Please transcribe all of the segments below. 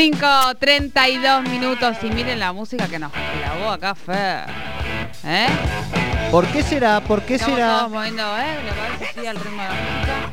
5.32 minutos y miren la música que nos clavó acá Fer. ¿Eh? ¿Por qué será? ¿Por qué Estamos será? todos moviendo, ¿eh? ¿Le parece así al ritmo de la música?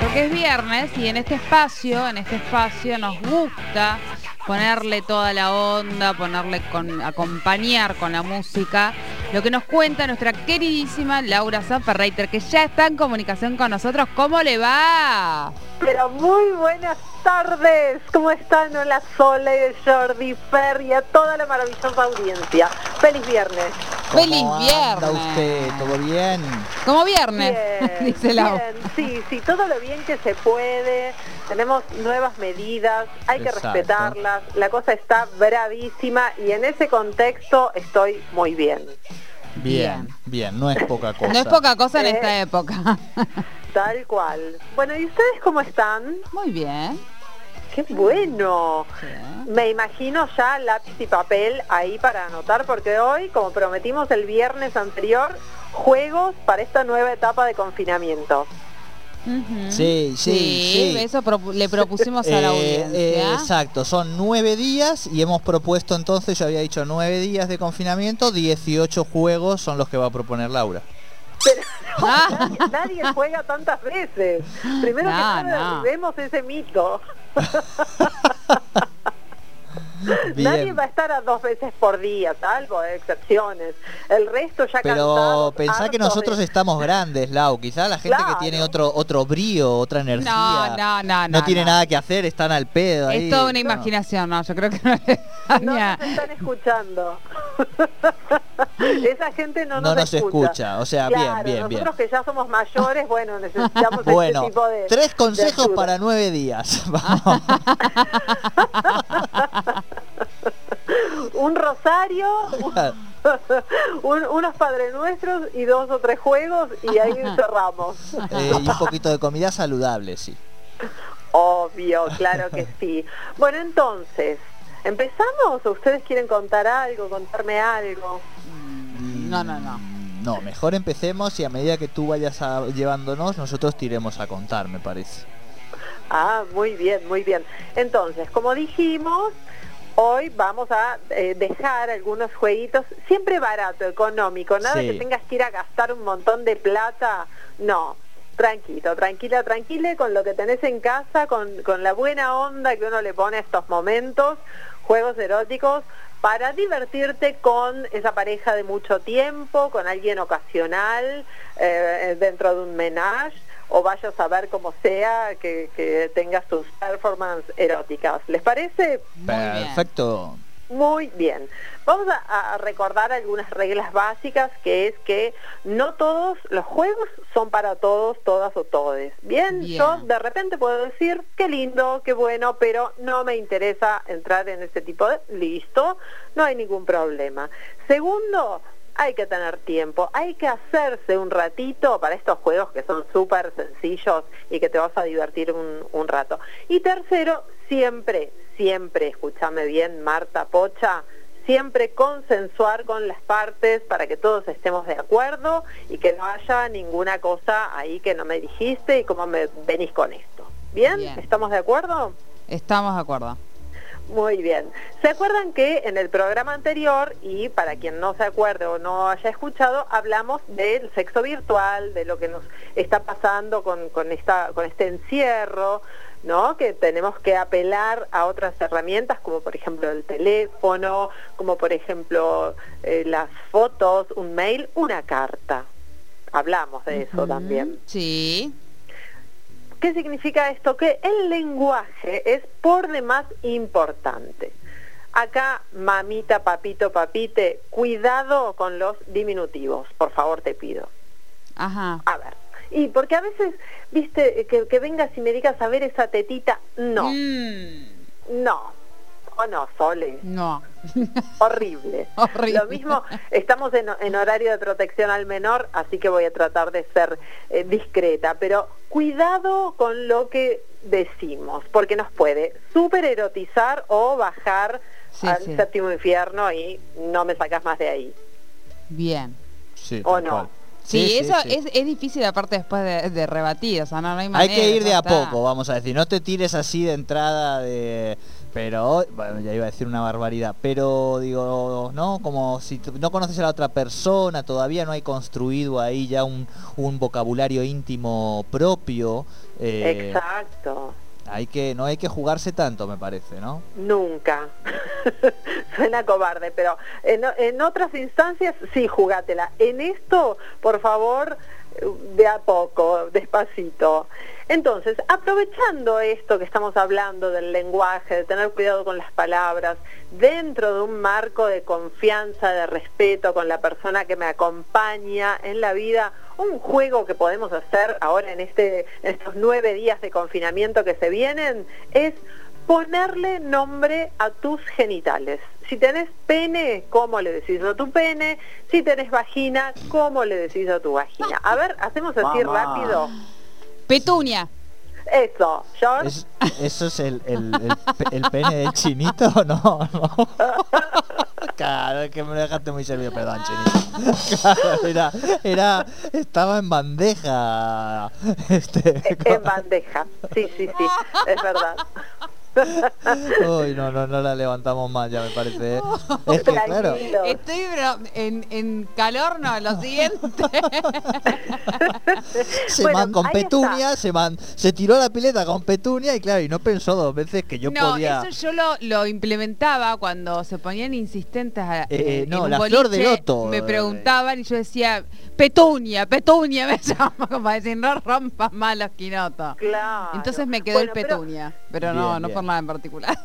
Porque es viernes y en este espacio, en este espacio nos gusta ponerle toda la onda, ponerle con, acompañar con la música, lo que nos cuenta nuestra queridísima Laura Sanferreiter, que ya está en comunicación con nosotros. ¿Cómo le va? Pero muy buenas tardes, ¿cómo están? Hola Sole, Jordi, Fer y a toda la maravillosa audiencia. Feliz viernes. ¡Feliz ¿Cómo anda viernes! usted? ¿Todo bien? Como viernes, Bien, dice Lau. bien, sí, sí, todo lo bien que se puede. Tenemos nuevas medidas, hay que Exacto. respetarlas. La cosa está bravísima y en ese contexto estoy muy bien. Bien, bien, no es poca cosa. No es poca cosa en Eh. esta época. Tal cual. Bueno, ¿y ustedes cómo están? Muy bien. ¡Qué bueno! Sí. Me imagino ya lápiz y papel ahí para anotar porque hoy, como prometimos el viernes anterior, juegos para esta nueva etapa de confinamiento. Ujú. Sí, sí, sí. eso le propusimos a la Eh, audiencia. eh, exacto, son nueve días y hemos propuesto entonces, yo había dicho nueve días de confinamiento, 18 juegos son los que va a proponer Laura. Pero no, Ah. nadie, nadie juega tantas veces. Primero que No, nada, no. derribemos ese mito. Bien. Nadie va a estar a dos veces por día, salvo excepciones. El resto ya Pero cansados, pensá que nosotros de- estamos grandes, Lau. Quizá la gente Claro. que tiene otro otro brío, otra energía. No, no, no, no, tiene no. nada que hacer, están al pedo. ahí. Es toda una imaginación, no, yo creo que no nos están escuchando. Esa gente no, No nos, nos escucha, o sea, bien, Claro, bien, bien. nosotros que ya somos mayores, bueno, necesitamos Bueno, este tipo de tres consejos para nueve días. Vamos. Un rosario, un- unos Padre Nuestros y dos o tres juegos y ahí cerramos. Eh, y un poquito de comida saludable, sí. Obvio, claro que sí. Bueno, entonces, ¿empezamos o ustedes quieren contar algo, contarme algo? No, no, no. No, mejor empecemos y a medida que tú vayas a- llevándonos, nosotros tiremos a contar, me parece. Ah, muy bien, muy bien. Entonces, como dijimos, hoy vamos a eh, dejar algunos jueguitos, siempre barato, económico, nada Sí. que tengas que ir a gastar un montón de plata, no. Tranquilo, tranquila, tranquila con lo que tenés en casa, con, con la buena onda que uno le pone a estos momentos, juegos eróticos, para divertirte con esa pareja de mucho tiempo, con alguien ocasional, eh, dentro de un menage, o vaya a saber cómo sea que, que tengas tus performances eróticas. ¿Les parece? Perfecto. Muy bien. Vamos a, a recordar algunas reglas básicas, que es que no todos los juegos son para todos, todas o todes. Bien, Bien. yo de repente puedo decir, qué lindo, qué bueno, pero no me interesa entrar en ese tipo de... Listo, no hay ningún problema. Segundo, hay que tener tiempo, hay que hacerse un ratito para estos juegos que son súper sencillos y que te vas a divertir un, un rato. Y tercero, siempre, siempre, escúchame bien, Marta Pocha, siempre consensuar con las partes para que todos estemos de acuerdo y que no haya ninguna cosa ahí que no me dijiste y cómo me venís con esto. ¿Bien? Bien. ¿Estamos de acuerdo? Estamos de acuerdo. Muy bien. ¿Se acuerdan que en el programa anterior, y para quien no se acuerde o no haya escuchado, hablamos del sexo virtual, de lo que nos está pasando con, con, esta, con este encierro, ¿no? Que tenemos que apelar a otras herramientas, como por ejemplo el teléfono, como por ejemplo eh, las fotos, un mail, una carta. Hablamos de eso también. Sí. ¿Qué significa esto? Que el lenguaje es por demás importante. Acá, mamita, papito, papite, cuidado con los diminutivos, por favor te pido. Ajá. A ver, y porque a veces, viste, que, que vengas y me digas a ver esa tetita, no, Mm, no, o no, Sole, no. horrible. Horrible. Lo mismo, estamos en, en horario de protección al menor, así que voy a tratar de ser eh, discreta, pero cuidado con lo que decimos, porque nos puede super erotizar o bajar Sí, al sí. séptimo infierno y no me sacas más de ahí. Bien. Sí, ¿O no? cual. Sí, eso sí. Es, es difícil aparte después de, de rebatir, o sea, no, no hay Hay manera. que ir de a está. poco, vamos a decir. No te tires así de entrada de... Pero, bueno, ya iba a decir una barbaridad. Pero, digo, ¿no? Como si no conoces a la otra persona, todavía no hay construido ahí ya un, un vocabulario íntimo propio. eh, Exacto. hay que, no hay que jugarse tanto, me parece, ¿no? Nunca. Suena cobarde, pero en, en otras instancias sí, jugátela. En esto, por favor, de a poco, despacito. Entonces, aprovechando esto que estamos hablando del lenguaje, de tener cuidado con las palabras, dentro de un marco de confianza, de respeto con la persona que me acompaña en la vida, un juego que podemos hacer ahora en, este, en estos nueve días de confinamiento que se vienen es ponerle nombre a tus genitales. Si tenés pene, ¿cómo le decís a tu pene? Si tenés vagina, ¿cómo le decís a tu vagina? A ver, hacemos así Mamá. rápido. Petunia. Eso, George. Es- ¿Eso es el, el, el pe- el pene del chinito o no? no? Claro, es que me lo dejaste muy servido, perdón, chinito. Claro, era, era, estaba en bandeja. Este, En bandeja. Sí, sí, sí, es verdad. Uy, no, no, no la levantamos más, ya me parece. ¿eh? Es que, claro. Estoy en, en calor, no, lo siguiente. se Bueno, man con Petunia, se, man, se tiró la pileta con Petunia y claro, y no pensó dos veces que yo no, podía... eso yo lo, lo implementaba cuando se ponían insistentes a, Eh, en no, un la flor de loto, Me eh. preguntaban y yo decía, Petunia, Petunia me llama, como decir, no rompas más los quinotos. Claro. Entonces me quedó Bueno, el pero- Petunia, pero, no, Bien, no bien. En particular.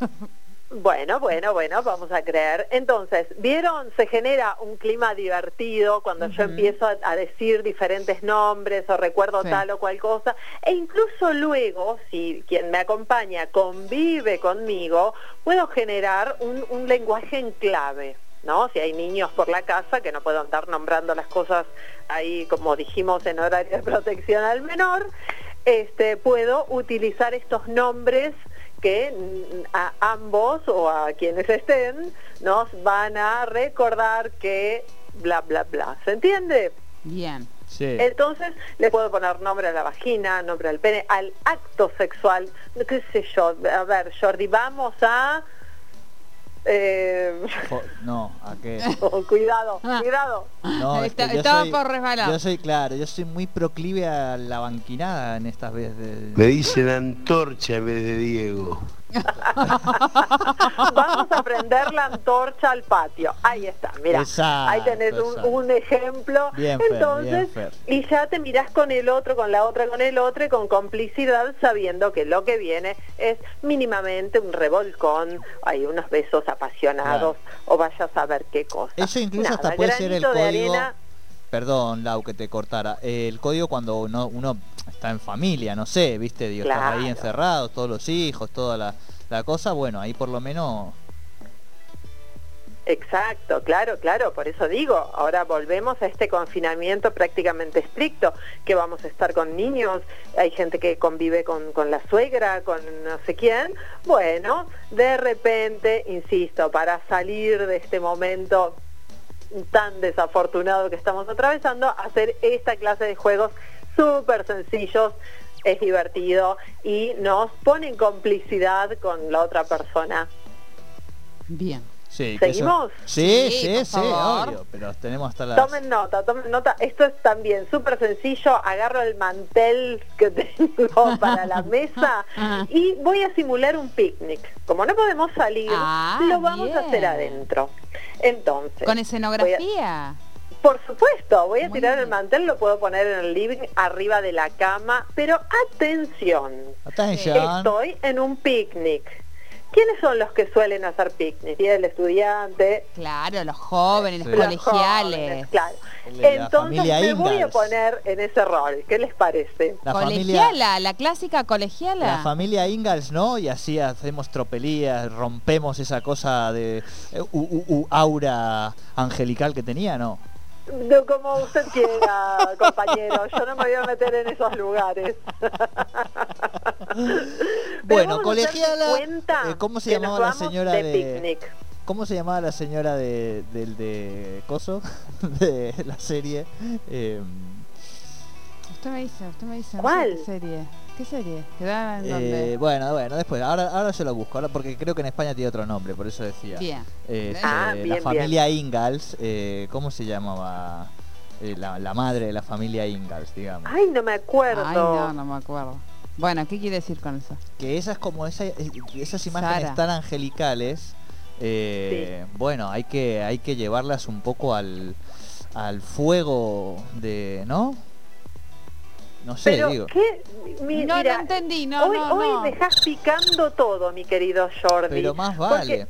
Bueno, bueno, bueno, vamos a creer. Entonces, ¿vieron? Se genera un clima divertido cuando yo empiezo a, a decir diferentes nombres o recuerdo Sí. tal o cual cosa. E incluso luego, si quien me acompaña convive conmigo, puedo generar un, un lenguaje en clave. ¿No? Si hay niños por la casa que no puedo andar nombrando las cosas ahí, como dijimos, en horario de protección al menor, este, puedo utilizar estos nombres que a ambos o a quienes estén nos van a recordar que bla, bla, bla. ¿Se entiende? Bien. Sí. Entonces le puedo poner nombre a la vagina, nombre al pene, al acto sexual, qué sé yo. A ver, Jordi, vamos a... eh, No, ¿a qué? oh, cuidado, Ah. cuidado. No, es que Está- yo estaba soy- por resbalar. Yo soy, claro, yo soy muy proclive a la banquinada en estas veces. Me dicen antorcha en vez de Diego. Vamos a prender la antorcha al patio. Ahí está, mira. Ahí tenés un, un ejemplo. Bien, Entonces, bien, y ya te mirás con el otro, con la otra, con el otro, y con complicidad, sabiendo que lo que viene es mínimamente un revolcón, hay unos besos apasionados, o vaya a saber qué cosa. Eso incluso hasta puede ser el de código. arena, Perdón, Lau, que te cortara. El código cuando uno, uno está en familia, no sé, viste, digo, estás ahí Claro. encerrado, todos los hijos, toda la, la cosa, bueno, ahí por lo menos Exacto, claro, claro, por eso digo, ahora volvemos a este confinamiento prácticamente estricto, que vamos a estar con niños, hay gente que convive con, con la suegra, con no sé quién, bueno, de repente, insisto, para salir de este momento tan desafortunado que estamos atravesando, hacer esta clase de juegos súper sencillos, es divertido y nos pone en complicidad con la otra persona. Bien. Sí, eso- ¿Seguimos? Sí, Sí, sí, obvio, pero tenemos hasta las... Tomen nota, tomen nota. Esto es también súper sencillo. Agarro el mantel que tengo para la mesa y voy a simular un picnic. Como no podemos salir, Ah, lo vamos a hacer adentro. Entonces, ¿Con escenografía? por supuesto, voy a Muy tirar el mantel, lo puedo poner en el living, arriba de la cama, pero atención, Atención. estoy en un picnic. ¿Quiénes son los que suelen hacer picnic? Y el estudiante, Claro, los jóvenes, Sí. los colegiales. jóvenes, claro. Entonces me voy a poner en ese rol. ¿Qué les parece? La familia, colegiala, la clásica colegiala. la familia Ingalls, ¿no? Y así hacemos tropelías, rompemos esa cosa de eh, u- u- u- aura angelical que tenía, ¿no? No, como usted quiera, compañero. Yo no me voy a meter en esos lugares. Bueno, colegiala, eh, ¿cómo se llamaba la señora de, de- picnic? ¿Cómo se llamaba la señora de, del de Coso? De la serie. Eh, usted me dice, usted me dice. no sé ¿Cuál? ¿Qué serie? ¿Qué serie? ¿Queda en Eh, dónde? bueno, bueno, después, ahora, ahora yo lo busco, ahora porque creo que en España tiene otro nombre, por eso decía. Bien. Eh, Ah, eh, bien, la bien. familia Ingalls, eh, ¿cómo se llamaba? Eh, la, la madre de la familia Ingalls, digamos. Ay, no me acuerdo. Ay, no, no me acuerdo. Bueno, ¿qué quiere decir con eso? Que esas como esa, eh, esas imágenes Sara. tan angelicales, eh, bueno, hay que hay que llevarlas un poco al, al fuego de, ¿no? No sé, Pero, digo. ¿qué? Mi- No, mira, no entendí, no, hoy, no, hoy no. dejás picando todo, mi querido Jordi. Pero más vale.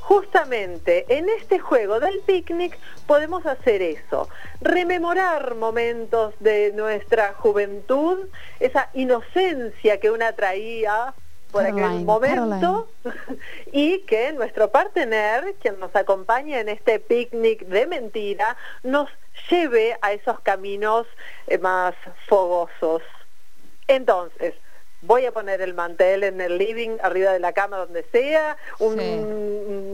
Justamente en este juego del picnic podemos hacer eso, rememorar momentos de nuestra juventud, esa inocencia que una traía por aquel Caroline, momento y que nuestro partener, quien nos acompaña en este picnic de mentira, nos lleve a esos caminos eh, más fogosos. Entonces, voy a poner el mantel en el living, arriba de la cama, donde sea, un, Sí.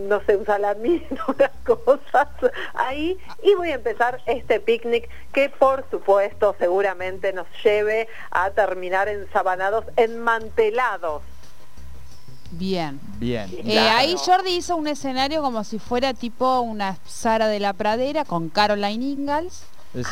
no sé, un salamín, unas cosas ahí, y voy a empezar este picnic que por supuesto seguramente nos lleve a terminar ensabanados, enmantelados. Bien. Bien. Eh, Claro. ahí Jordi hizo un escenario como si fuera tipo una Sara de la Pradera con Caroline Ingalls.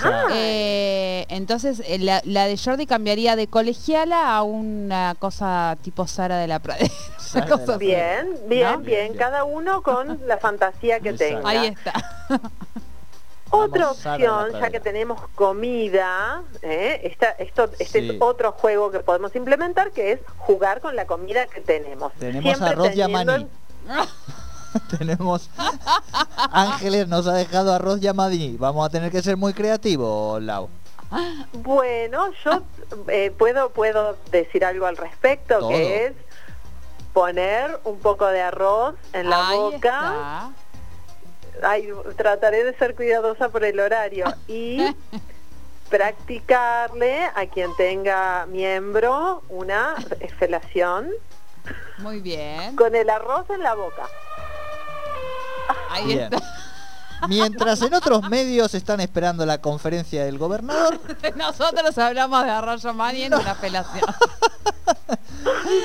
Ah. Eh, entonces eh, la, la de Jordi cambiaría de colegiala a una cosa tipo Sara de la Pradera. Bien, bien, ¿No? bien, Bien, bien. cada uno con la fantasía que Exacto. tenga. Ahí está. Otra opción, ya que tenemos comida, ¿eh? Esta- esto, este Sí. es otro juego que podemos implementar, que es jugar con la comida que tenemos. Tenemos Siempre arroz teniendo. Tenemos Ángeles nos ha dejado arroz yamadí. Vamos a tener que ser muy creativos, Lau. en- Bueno, yo eh, puedo, puedo decir algo al respecto, Todo. que es poner un poco de arroz en la Ahí boca. está. Ay, trataré de ser cuidadosa por el horario y practicarle a quien tenga miembro una felación Muy bien. con el arroz en la boca. Ahí Bien. está. Mientras en otros medios están esperando la conferencia del gobernador, Nosotros hablamos de arroyo mani en una apelación.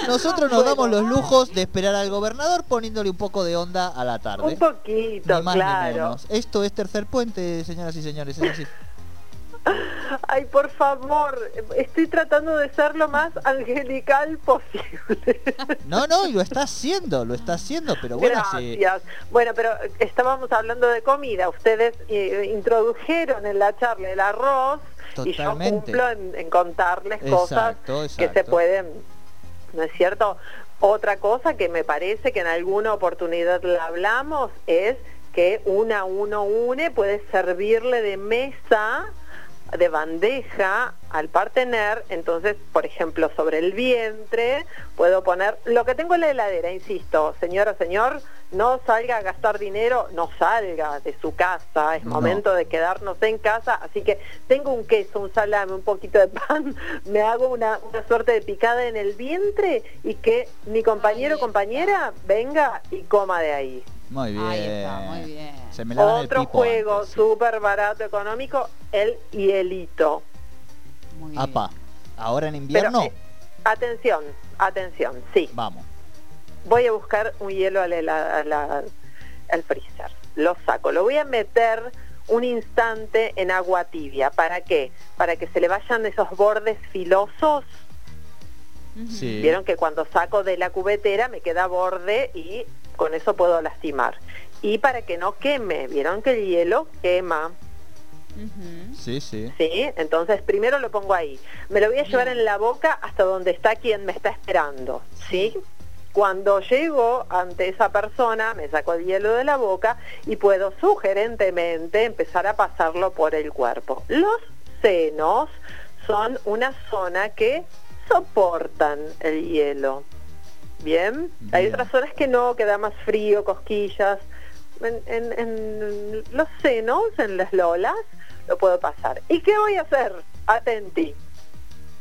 nosotros nos Bueno. damos los lujos de esperar al gobernador poniéndole un poco de onda a la tarde. Un poquito, más ni claro. menos. Esto es tercer puente, señoras y señores. Es así. Ay, por favor, estoy tratando de ser lo más angelical posible. No, no, y lo está haciendo, lo está haciendo, pero bueno, sí. Gracias. Bueno, pero estábamos hablando de comida. Ustedes eh, introdujeron en la charla el arroz y yo cumplo en, en contarles cosas Exacto, que se pueden, ¿no es cierto? Otra cosa que me parece que en alguna oportunidad la hablamos es que una uno une puede servirle de mesa de bandeja al partener, entonces, por ejemplo, sobre el vientre puedo poner lo que tengo en la heladera, insisto, señora, señor, no salga a gastar dinero, no salga de su casa, es No. momento de quedarnos en casa, así que tengo un queso, un salame, un poquito de pan, me hago una, una suerte de picada en el vientre y que mi compañero o compañera venga y coma de ahí. Muy bien. Ahí está, muy bien. Se me lavan el Otro pipo juego súper barato, económico, el hielito. Muy bien. Apa, ahora en Pero, invierno, eh, atención, atención, sí. vamos. Voy a buscar un hielo al, hela- a la- al freezer. Lo saco, lo voy a meter un instante en agua tibia. ¿Para qué? Para que se le vayan esos bordes filosos. Sí. Vieron que cuando saco de la cubetera me queda borde y con eso puedo lastimar. Y para que no queme, vieron que el hielo quema. Sí, sí. ¿Sí? Entonces primero lo pongo ahí. Me lo voy a llevar en la boca hasta donde está quien me está esperando. ¿Sí? Cuando llego ante esa persona, me saco el hielo de la boca y puedo sugerentemente empezar a pasarlo por el cuerpo. Los senos son una zona que soportan el hielo. ¿Bien? Hay otras zonas que no, que da más frío, cosquillas. En, en- en los senos, en las lolas, lo puedo pasar. ¿Y qué voy a hacer? Atenti.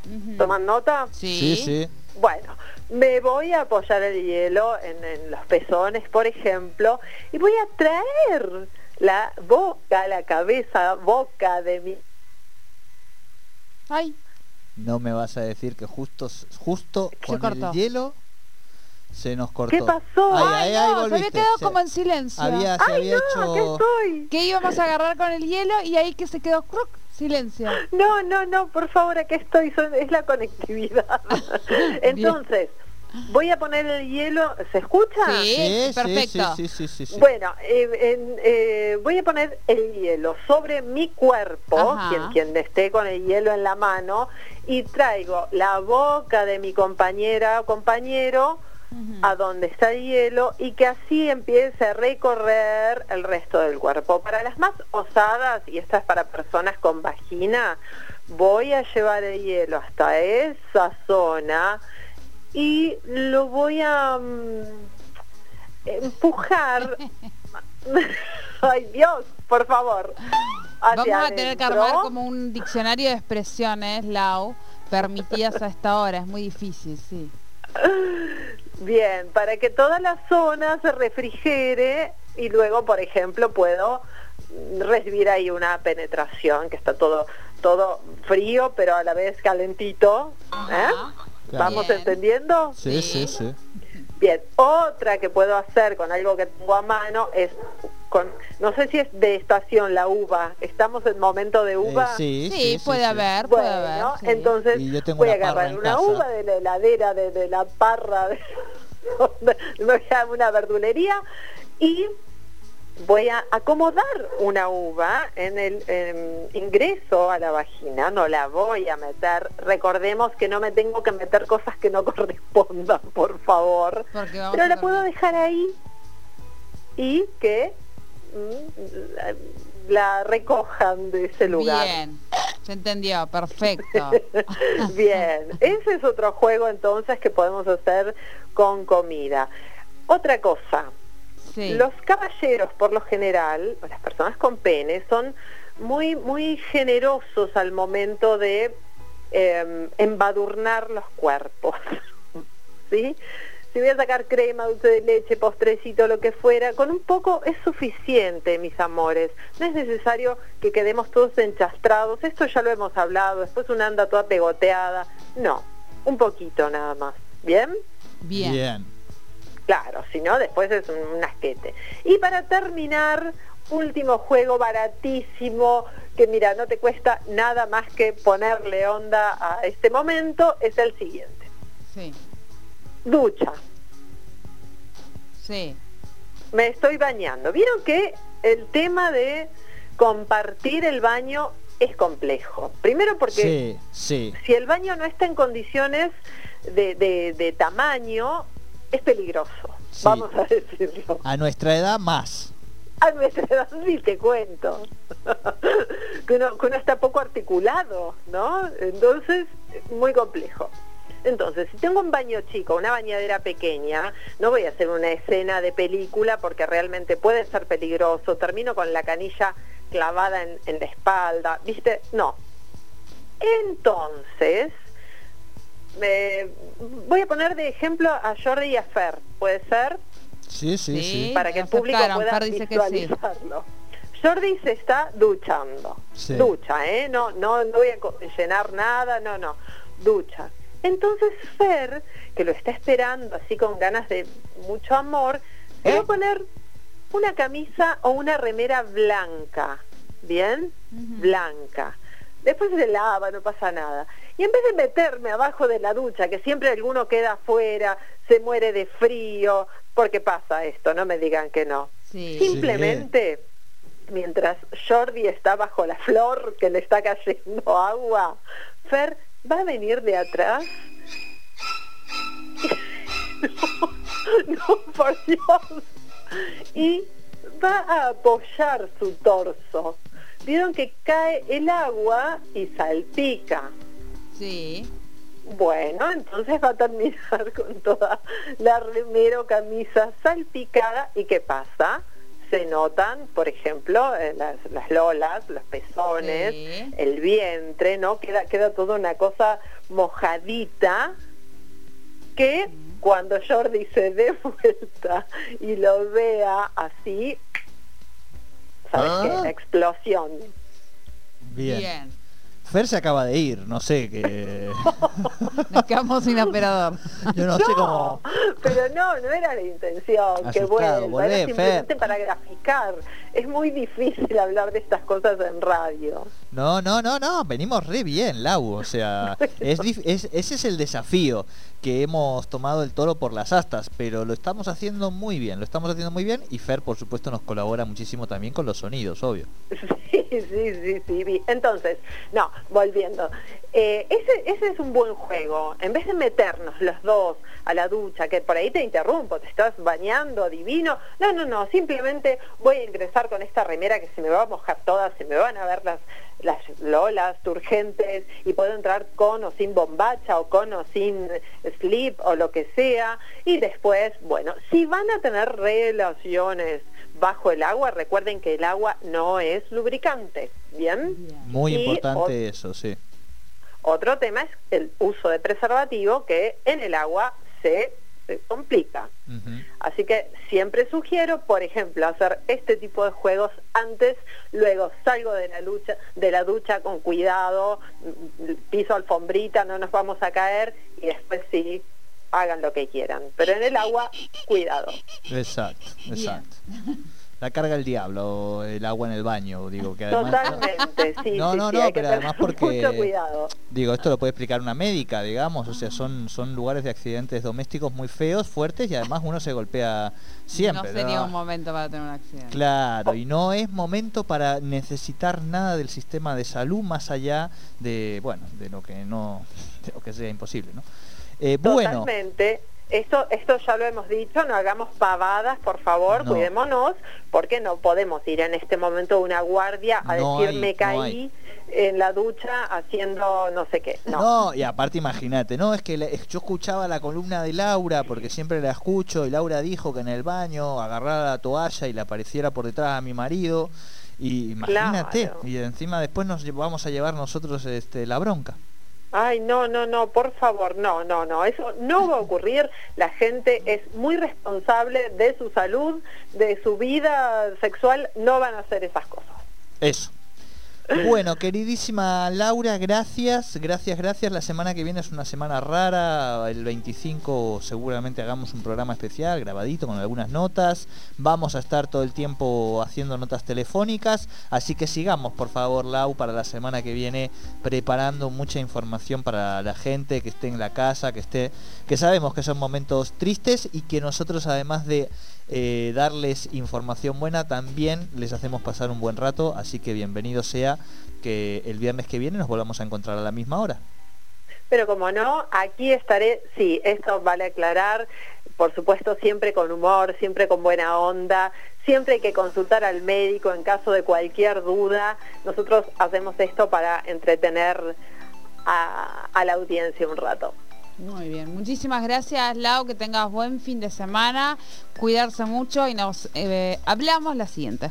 Ujú. ¿Toman nota? Sí, sí. Bueno, me voy a apoyar el hielo en, en los pezones, por ejemplo, y voy a traer la boca, la cabeza, boca de mi... Ay, no me vas a decir que justo, justo Se con cortó. el hielo se nos cortó. ¿Qué pasó? Ay, Ay, ay, ay, no, se había quedado Se- como en silencio. Había, se ¡Ay, había no! Aquí hecho... estoy. Que íbamos a agarrar con el hielo y ahí que se quedó ¡cruc! Silencio. No, no, no, por favor, aquí estoy, son- es la conectividad. Entonces, voy a poner el hielo, ¿se escucha? Sí. Sí, sí, perfecto. Sí, sí, sí, sí, sí. Bueno, eh, en- eh, voy a poner el hielo sobre mi cuerpo, Ajá. quien, quien esté con el hielo en la mano, y traigo la boca de mi compañera o compañero A donde está el hielo y que así empiece a recorrer el resto del cuerpo. Para las más osadas, y esta es para personas con vagina, voy a llevar el hielo hasta esa zona y lo voy a mm, empujar. Ay Dios, por favor. Vamos a tener que armar como un diccionario de expresiones, Lau, permitidas a esta hora. Es muy difícil, sí. Bien, para que toda la zona se refrigere y luego, por ejemplo, puedo recibir ahí una penetración, que está todo todo frío, pero a la vez calentito. ¿eh? ¿Vamos Bien. entendiendo? Sí, sí, sí. Bien, otra que puedo hacer con algo que tengo a mano es con, no sé si es de estación la uva, estamos en momento de Eh, uva. sí, Sí, sí, sí, puede sí. haber, puede Bueno, haber. sí. entonces Y yo tengo voy a agarrar una casa. uva de la heladera, de, de la parra, de, me voy a una verdulería y voy a acomodar una uva en el em, ingreso a la vagina, no la voy a meter. Recordemos que no me tengo que meter cosas que no correspondan, por favor. Pero la puedo dejar ahí y que la, la recojan de ese lugar. Bien, se entendió, perfecto. Bien, ese es otro juego entonces que podemos hacer con comida. Otra cosa, Sí. los caballeros por lo general, o las personas con pene, son muy, muy generosos al momento de eh, embadurnar los cuerpos. ¿Sí? Si voy a sacar crema, dulce de leche, postrecito, lo que fuera, con un poco es suficiente, mis amores. No es necesario que quedemos todos enchastrados. Esto ya lo hemos hablado. Después una anda toda pegoteada. No, un poquito nada más. ¿Bien? Bien. Bien. Claro, si no, después es un, un asquete. Y para terminar, último juego baratísimo, que mira, no te cuesta nada más que ponerle onda a este momento, es el siguiente. Sí, Ducha. sí. Me estoy bañando. Vieron que el tema de compartir el baño es complejo. Primero porque Sí, sí. si el baño no está en condiciones de, de- de tamaño, es peligroso. Sí. Vamos a decirlo. A nuestra edad más. A nuestra edad sí te cuento. que, uno, que uno está poco articulado, ¿no? Entonces, muy complejo. Entonces, si tengo un baño chico, una bañadera pequeña, no voy a hacer una escena de película porque realmente puede ser peligroso. Termino con la canilla clavada en, en la espalda, ¿viste? No. Entonces, eh, voy a poner de ejemplo a Jordi y a Fer, ¿puede ser? Sí, sí, Sí. para que el público pueda sí. visualizarlo. Jordi se está duchando. Sí. Ducha, ¿eh? No, no, no voy a llenar nada, no, no. Ducha. Entonces Fer, que lo está esperando así con ganas de mucho amor, se ¿Eh? va a poner una camisa o una remera blanca. ¿Bien? Blanca. Después se lava, no pasa nada. Y en vez de meterme abajo de la ducha, que siempre alguno queda afuera, se muere de frío, porque pasa esto, no me digan que no. Sí. Simplemente, mientras Jordi está bajo la flor que le está cayendo agua, Fer va a venir de atrás. no, no, por Dios. Y va a apoyar su torso. Vieron que cae el agua y salpica. Sí. Bueno, entonces va a terminar con toda la remera o camisa salpicada. ¿Y qué pasa? Se notan, por ejemplo, eh, las, las lolas, los pezones, Sí. el vientre, ¿no? Queda, queda toda una cosa mojadita que cuando Jordi se dé vuelta y lo vea así, ¿sabes Ah. qué? Explosión. Bien. Bien. Fer se acaba de ir, no sé que. Nos quedamos sin operador. Yo no, sé cómo. Pero no, no era la intención. que Asustado, vuelva, era simplemente Fer. para graficar. Es muy difícil hablar de estas cosas en radio. No, no, no, no, venimos re bien, Lau. O sea, es, dif- es- ese es el desafío que hemos tomado el toro por las astas, pero lo estamos haciendo muy bien, lo estamos haciendo muy bien y Fer, por supuesto, nos colabora muchísimo también con los sonidos, obvio. Sí, sí, sí, sí. Entonces, no, volviendo. Eh, ese, ese es un buen juego. En vez de meternos los dos a la ducha, que por ahí te interrumpo, te estás bañando divino. No, no, no, simplemente voy a ingresar con esta remera que se me va a mojar toda, se me van a ver las, las lolas turgentes y puedo entrar con o sin bombacha o con o sin slip o lo que sea. Y después, bueno, si van a tener relaciones bajo el agua, recuerden que el agua no es lubricante, ¿bien? Muy Y importante eso, sí. Otro tema es el uso de preservativo que en el agua se, se complica. Así que siempre sugiero, por ejemplo, hacer este tipo de juegos antes, luego salgo de la lucha, de la ducha con cuidado, piso alfombrita, no nos vamos a caer y después sí hagan lo que quieran. Pero en el agua, cuidado. Exacto, exacto. La carga el diablo, el agua en el baño, digo que además... Totalmente, sí, No, sí, no, sí, no, pero además porque- mucho cuidado. Digo, esto lo puede explicar una médica, digamos, o sea, son, son lugares de accidentes domésticos muy feos, fuertes y además uno se golpea siempre. no sería un momento para tener un accidente. Claro, y no es momento para necesitar nada del sistema de salud más allá de, bueno, de lo que no, de lo que sea imposible, ¿no? Eh, bueno, Totalmente. Esto, esto ya lo hemos dicho, no hagamos pavadas, por favor, No. cuidémonos, porque no podemos ir en este momento a una guardia a No decir hay, me caí en la ducha haciendo no sé qué. No. No, y aparte imagínate, no, es que la- yo escuchaba la columna de Laura, porque siempre la escucho, y Laura dijo que en el baño agarrara la toalla y le apareciera por detrás a mi marido, y imagínate, Claro. y encima después nos vamos a llevar nosotros este, la bronca. Ay, no, no, no, por favor, no, no, no, eso no va a ocurrir. La gente es muy responsable de su salud, de su vida sexual, no van a hacer esas cosas. Eso. Bueno, queridísima Laura, gracias, gracias, gracias. La semana que viene es una semana rara. El 25 seguramente hagamos un programa especial, grabadito, con algunas notas. Vamos a estar todo el tiempo haciendo notas telefónicas. Así que sigamos, por favor, Lau, para la semana que viene, preparando mucha información para la gente que esté en la casa, que esté, que sabemos que son momentos tristes y que nosotros, además de eh, darles información buena, también les hacemos pasar un buen rato, así que bienvenido sea que el viernes que viene nos volvamos a encontrar a la misma hora. Pero como no, aquí estaré, sí, esto vale aclarar, por supuesto siempre con humor, siempre con buena onda, siempre hay que consultar al médico en caso de cualquier duda. Nosotros hacemos esto para entretener a, a la audiencia un rato. Muy bien, muchísimas gracias Lau, que tengas buen fin de semana, cuidarse mucho y nos eh, hablamos la siguiente.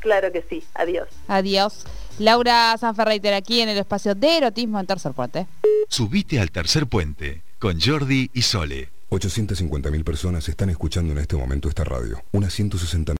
Claro que sí, adiós. Adiós. Laura Sanferreiter aquí en el espacio de erotismo en Tercer Puente. Subite al tercer puente con Jordi y Sole. 850.000 personas están escuchando en este momento esta radio. Unas 160